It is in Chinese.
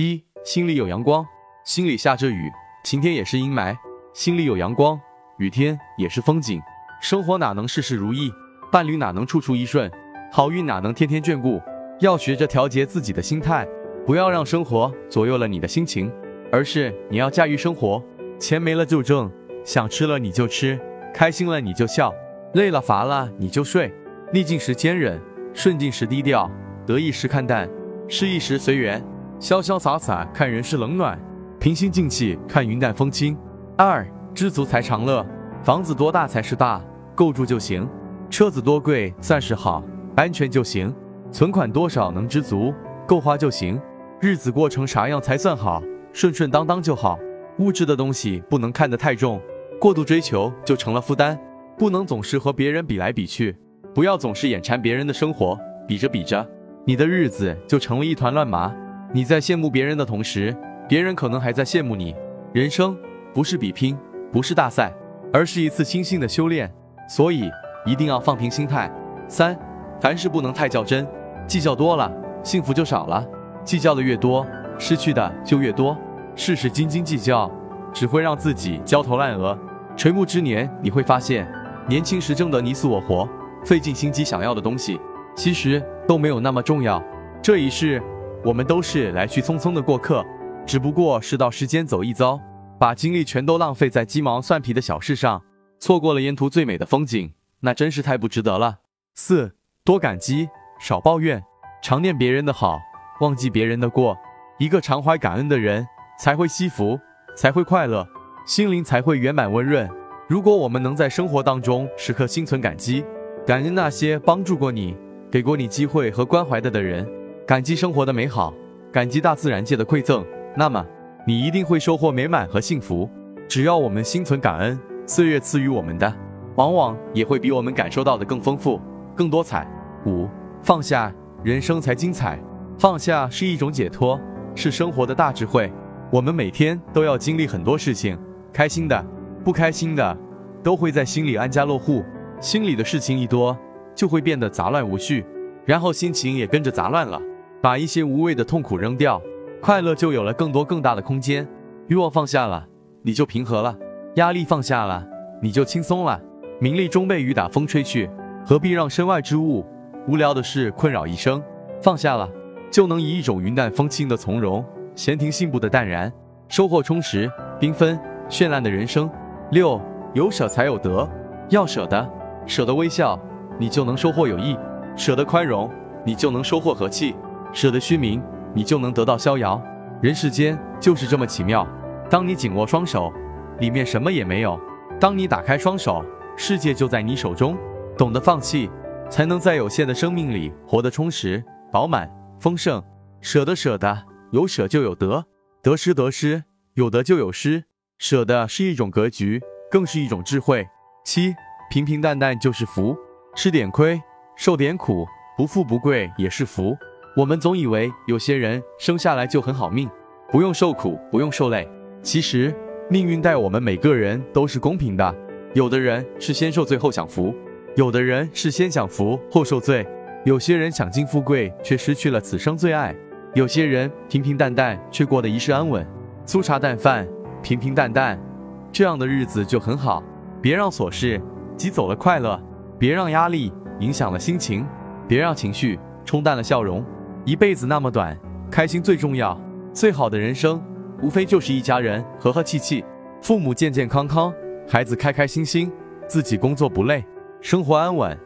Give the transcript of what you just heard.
一，心里有阳光，心里下着雨，晴天也是阴霾；心里有阳光，雨天也是风景。生活哪能事事如意，伴侣哪能处处一顺，好运哪能天天眷顾？要学着调节自己的心态，不要让生活左右了你的心情，而是你要驾驭生活。钱没了就挣，想吃了你就吃，开心了你就笑，累了乏了你就睡。逆境时坚忍，顺境时低调，得意时看淡，失意时随缘，潇潇洒洒看人世冷暖，平心静气看云淡风轻。二，知足才常乐。房子多大才是大？够住就行，车子多贵算是好，安全就行，存款多少能知足，够花就行，日子过成啥样才算好，顺顺当当就好。物质的东西不能看得太重，过度追求就成了负担，不能总是和别人比来比去，不要总是眼馋别人的生活，比着比着，你的日子就成了一团乱麻。你在羡慕别人的同时，别人可能还在羡慕你。人生不是比拼，不是大赛，而是一次心性的修炼。所以一定要放平心态。三，凡事不能太较真，计较多了，幸福就少了；计较的越多，失去的就越多。事事斤斤计较，只会让自己焦头烂额。垂暮之年，你会发现，年轻时争得你死我活，费尽心机想要的东西，其实都没有那么重要。这一世，我们都是来去匆匆的过客，只不过是到世间走一遭，把精力全都浪费在鸡毛蒜皮的小事上。错过了沿途最美的风景，那真是太不值得了。四多感激，少抱怨，常念别人的好，忘记别人的过。一个常怀感恩的人，才会惜福，才会快乐，心灵才会圆满温润。如果我们能在生活当中时刻心存感激，感恩那些帮助过你、给过你机会和关怀的的人，感激生活的美好，感激大自然界的馈赠，那么你一定会收获美满和幸福。只要我们心存感恩。岁月赐予我们的，往往也会比我们感受到的更丰富、更多彩。五，放下，人生才精彩。放下是一种解脱，是生活的大智慧。我们每天都要经历很多事情，开心的、不开心的，都会在心里安家落户。心里的事情一多，就会变得杂乱无序，然后心情也跟着杂乱了。把一些无谓的痛苦扔掉，快乐就有了更多更大的空间。欲望放下了，你就平和了。压力放下了，你就轻松了；名利终被雨打风吹去，何必让身外之物、无聊的事困扰一生？放下了，就能以一种云淡风轻的从容、闲庭信步的淡然，收获充实、缤纷、绚烂的人生。六，有舍才有得，要舍得，舍得微笑，你就能收获友谊；舍得宽容，你就能收获和气；舍得虚名，你就能得到逍遥。人世间就是这么奇妙，当你紧握双手。里面什么也没有。当你打开双手，世界就在你手中。懂得放弃，才能在有限的生命里活得充实、饱满、丰盛。舍得，舍得，有舍就有得，得失得失，有得就有失。舍得是一种格局，更是一种智慧。七，平平淡淡就是福。吃点亏，受点苦，不富不贵也是福。我们总以为有些人生下来就很好命，不用受苦，不用受累。其实。命运待我们每个人都是公平的，有的人是先受罪后享福，有的人是先享福后受罪，有些人享尽富贵却失去了此生最爱，有些人平平淡淡却过得一世安稳，粗茶淡饭，平平淡淡，这样的日子就很好。别让琐事挤走了快乐，别让压力影响了心情，别让情绪冲淡了笑容。一辈子那么短，开心最重要，最好的人生。无非就是一家人和和气气，父母健健康康，孩子开开心心，自己工作不累，生活安稳。